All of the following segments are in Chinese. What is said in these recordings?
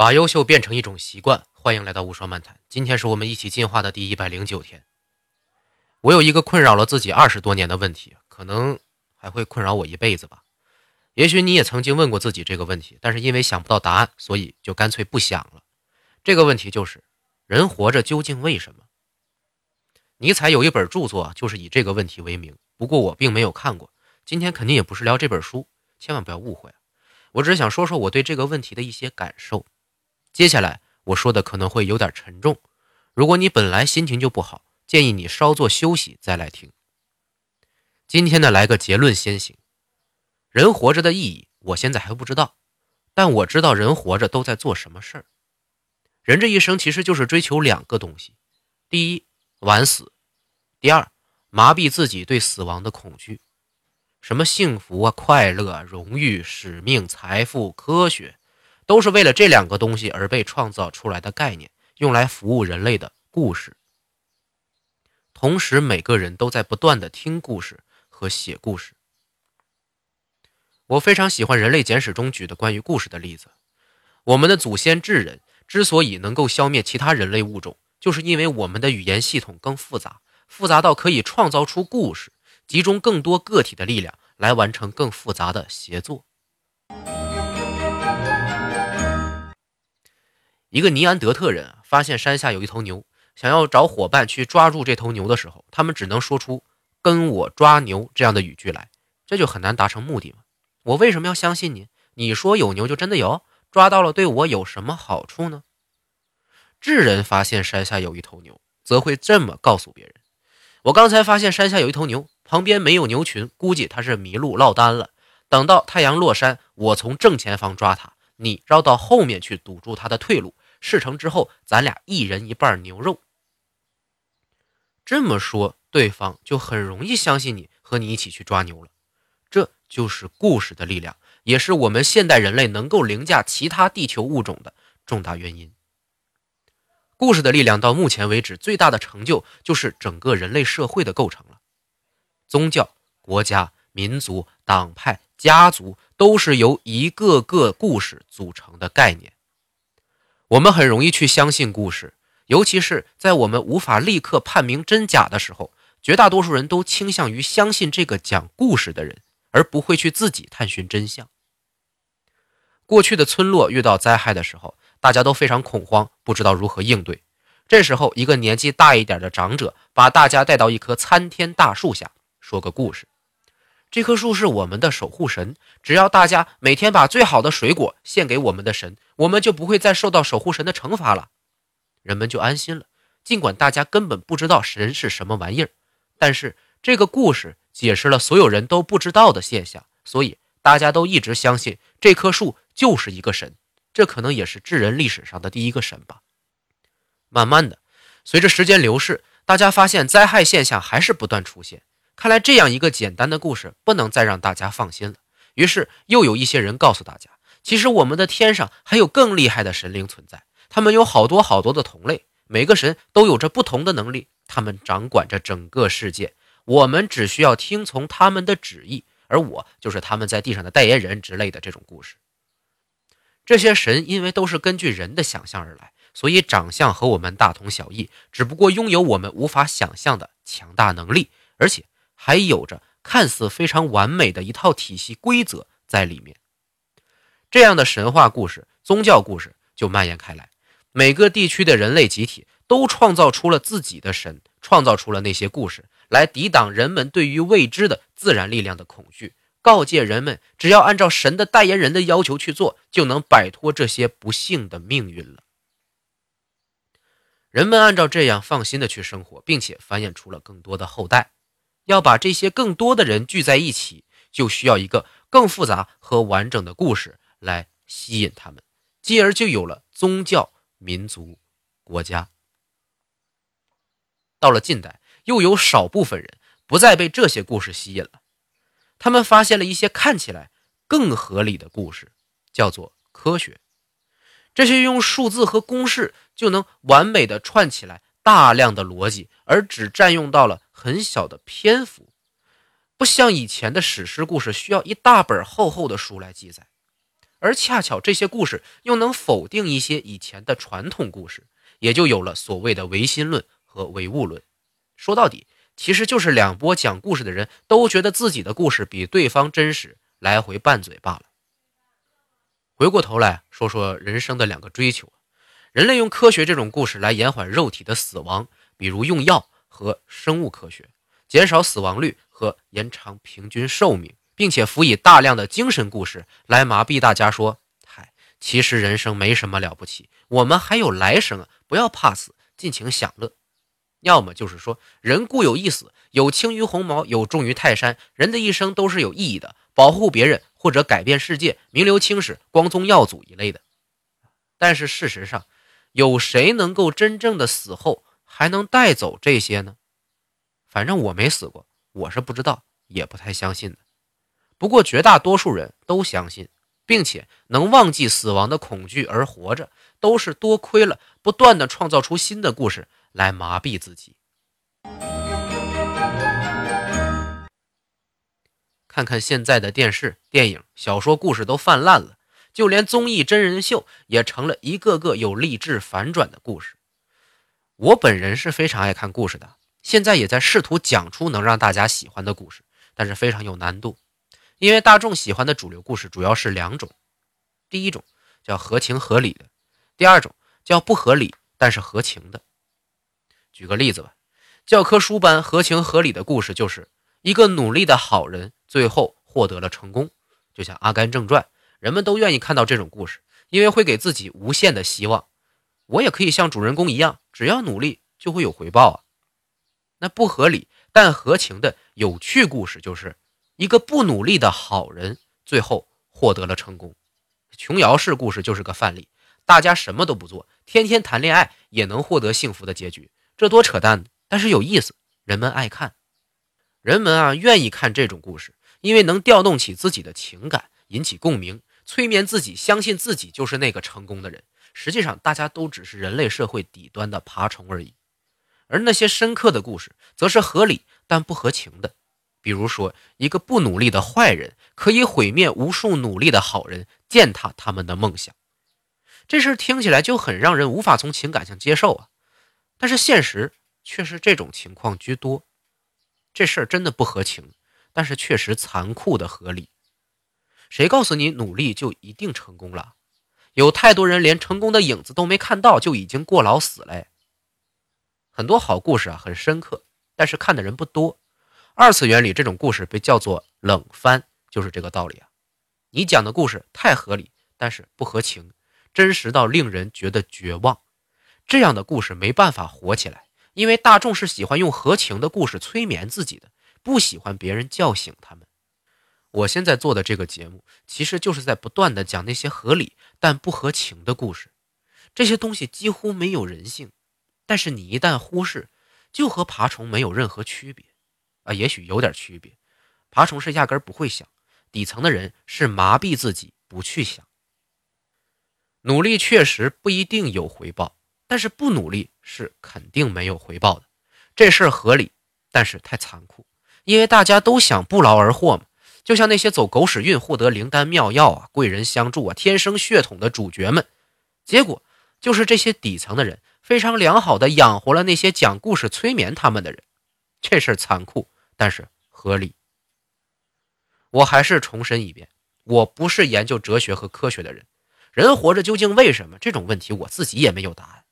把优秀变成一种习惯。欢迎来到无双漫谈。今天是我们一起进化的第一百零九天。我有一个困扰了自己二十多年的问题，可能还会困扰我一辈子吧。也许你也曾经问过自己这个问题，但是因为想不到答案，所以就干脆不想了。这个问题就是：人活着究竟为什么？尼采有一本著作就是以这个问题为名，不过我并没有看过。今天肯定也不是聊这本书，千万不要误会。我只是想说说我对这个问题的一些感受。接下来我说的可能会有点沉重，如果你本来心情就不好，建议你稍作休息再来听。今天呢，来个结论先行。人活着的意义，我现在还不知道，但我知道人活着都在做什么事儿。人这一生其实就是追求两个东西：第一，玩死；第二，麻痹自己对死亡的恐惧。什么幸福啊、快乐、荣誉、使命、财富、科学。都是为了这两个东西而被创造出来的概念，用来服务人类的故事。同时，每个人都在不断的听故事和写故事。我非常喜欢《人类简史》中举的关于故事的例子。我们的祖先智人之所以能够消灭其他人类物种，就是因为我们的语言系统更复杂，复杂到可以创造出故事，集中更多个体的力量来完成更复杂的协作。一个尼安德特人，发现山下有一头牛，想要找伙伴去抓住这头牛的时候，他们只能说出“跟我抓牛”这样的语句来，这就很难达成目的嘛。我为什么要相信你？你说有牛就真的有，抓到了对我有什么好处呢？智人发现山下有一头牛，则会这么告诉别人：“我刚才发现山下有一头牛，旁边没有牛群，估计它是迷路落单了。等到太阳落山，我从正前方抓它，你绕到后面去堵住它的退路。”事成之后，咱俩一人一半牛肉。这么说，对方就很容易相信你，和你一起去抓牛了。这就是故事的力量，也是我们现代人类能够凌驾其他地球物种的重大原因。故事的力量到目前为止最大的成就，就是整个人类社会的构成了。宗教、国家、民族、党派、家族，都是由一个个故事组成的概念。我们很容易去相信故事，尤其是在我们无法立刻判明真假的时候，绝大多数人都倾向于相信这个讲故事的人，而不会去自己探寻真相。过去的村落遇到灾害的时候，大家都非常恐慌，不知道如何应对。这时候，一个年纪大一点的长者把大家带到一棵参天大树下，说个故事。这棵树是我们的守护神，只要大家每天把最好的水果献给我们的神，我们就不会再受到守护神的惩罚了。人们就安心了。尽管大家根本不知道神是什么玩意儿，但是这个故事解释了所有人都不知道的现象，所以大家都一直相信这棵树就是一个神。这可能也是智人历史上的第一个神吧。慢慢的，随着时间流逝，大家发现灾害现象还是不断出现。看来这样一个简单的故事不能再让大家放心了。于是又有一些人告诉大家，其实我们的天上还有更厉害的神灵存在，他们有好多好多的同类，每个神都有着不同的能力，他们掌管着整个世界，我们只需要听从他们的旨意，而我就是他们在地上的代言人之类的这种故事。这些神因为都是根据人的想象而来，所以长相和我们大同小异，只不过拥有我们无法想象的强大能力，而且。还有着看似非常完美的一套体系规则在里面，这样的神话故事、宗教故事就蔓延开来。每个地区的人类集体都创造出了自己的神，创造出了那些故事来抵挡人们对于未知的自然力量的恐惧，告诫人们只要按照神的代言人的要求去做，就能摆脱这些不幸的命运了。人们按照这样放心的去生活，并且繁衍出了更多的后代。要把这些更多的人聚在一起，就需要一个更复杂和完整的故事来吸引他们，继而就有了宗教、民族、国家。到了近代，又有少部分人不再被这些故事吸引了，他们发现了一些看起来更合理的故事，叫做科学。这些用数字和公式就能完美的串起来。大量的逻辑，而只占用到了很小的篇幅，不像以前的史诗故事需要一大本厚厚的书来记载。而恰巧这些故事又能否定一些以前的传统故事，也就有了所谓的唯心论和唯物论。说到底，其实就是两波讲故事的人都觉得自己的故事比对方真实，来回拌嘴罢了。回过头来说说人生的两个追求，人类用科学这种故事来延缓肉体的死亡，比如用药和生物科学，减少死亡率和延长平均寿命。并且辅以大量的精神故事来麻痹大家，说：“嗨，其实人生没什么了不起，我们还有来生啊！不要怕死，尽情享乐。”要么就是说，人固有一死，有轻于鸿毛，有重于泰山。人的一生都是有意义的，保护别人或者改变世界，名留青史，光宗耀祖一类的。但是事实上，有谁能够真正的死后还能带走这些呢？反正我没死过，我是不知道，也不太相信的。不过，绝大多数人都相信，并且能忘记死亡的恐惧而活着，都是多亏了不断的创造出新的故事来麻痹自己。看看现在的电视、电影、小说故事都泛滥了，就连综艺真人秀也成了一个个有励志反转的故事。我本人是非常爱看故事的，现在也在试图讲出能让大家喜欢的故事，但是非常有难度。因为大众喜欢的主流故事主要是两种，第一种叫合情合理的，第二种叫不合理但是合情的。举个例子吧，教科书般合情合理的故事就是一个努力的好人最后获得了成功，就像《阿甘正传》，人们都愿意看到这种故事，因为会给自己无限的希望。我也可以像主人公一样，只要努力就会有回报啊。那不合理但合情的有趣故事就是。一个不努力的好人，最后获得了成功。琼瑶式故事就是个范例。大家什么都不做，天天谈恋爱也能获得幸福的结局，这多扯淡呢！但是有意思，人们爱看。人们啊，愿意看这种故事，因为能调动起自己的情感，引起共鸣，催眠自己，相信自己就是那个成功的人。实际上，大家都只是人类社会底端的爬虫而已。而那些深刻的故事，则是合理但不合情的。比如说，一个不努力的坏人可以毁灭无数努力的好人，践踏他们的梦想。这事听起来就很让人无法从情感上接受啊！但是现实却是这种情况居多。这事儿真的不合情，但是确实残酷的合理。谁告诉你努力就一定成功了？有太多人连成功的影子都没看到，就已经过劳死了。很多好故事啊，很深刻，但是看的人不多。二次元里这种故事被叫做冷番，就是这个道理啊。你讲的故事太合理，但是不合情，真实到令人觉得绝望。这样的故事没办法火起来，因为大众是喜欢用合情的故事催眠自己的，不喜欢别人叫醒他们。我现在做的这个节目，其实就是在不断的讲那些合理但不合情的故事。这些东西几乎没有人性，但是你一旦忽视，就和爬虫没有任何区别。啊，也许有点区别。爬虫是压根不会想，底层的人是麻痹自己不去想。努力确实不一定有回报，但是不努力是肯定没有回报的。这事儿合理，但是太残酷，因为大家都想不劳而获嘛。就像那些走狗屎运获得灵丹妙药啊、贵人相助啊、天生血统的主角们，结果就是这些底层的人非常良好的养活了那些讲故事催眠他们的人。这事儿残酷，但是合理。我还是重申一遍，我不是研究哲学和科学的人。人活着究竟为什么？这种问题我自己也没有答案。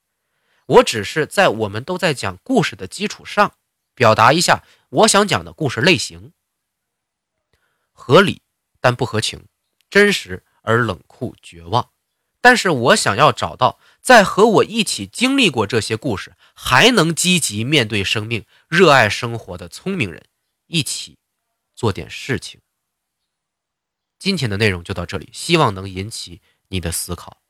我只是在我们都在讲故事的基础上，表达一下我想讲的故事类型：合理但不合情，真实而冷酷绝望。但是我想要找到。在和我一起经历过这些故事，还能积极面对生命、热爱生活的聪明人，一起做点事情。今天的内容就到这里，希望能引起你的思考。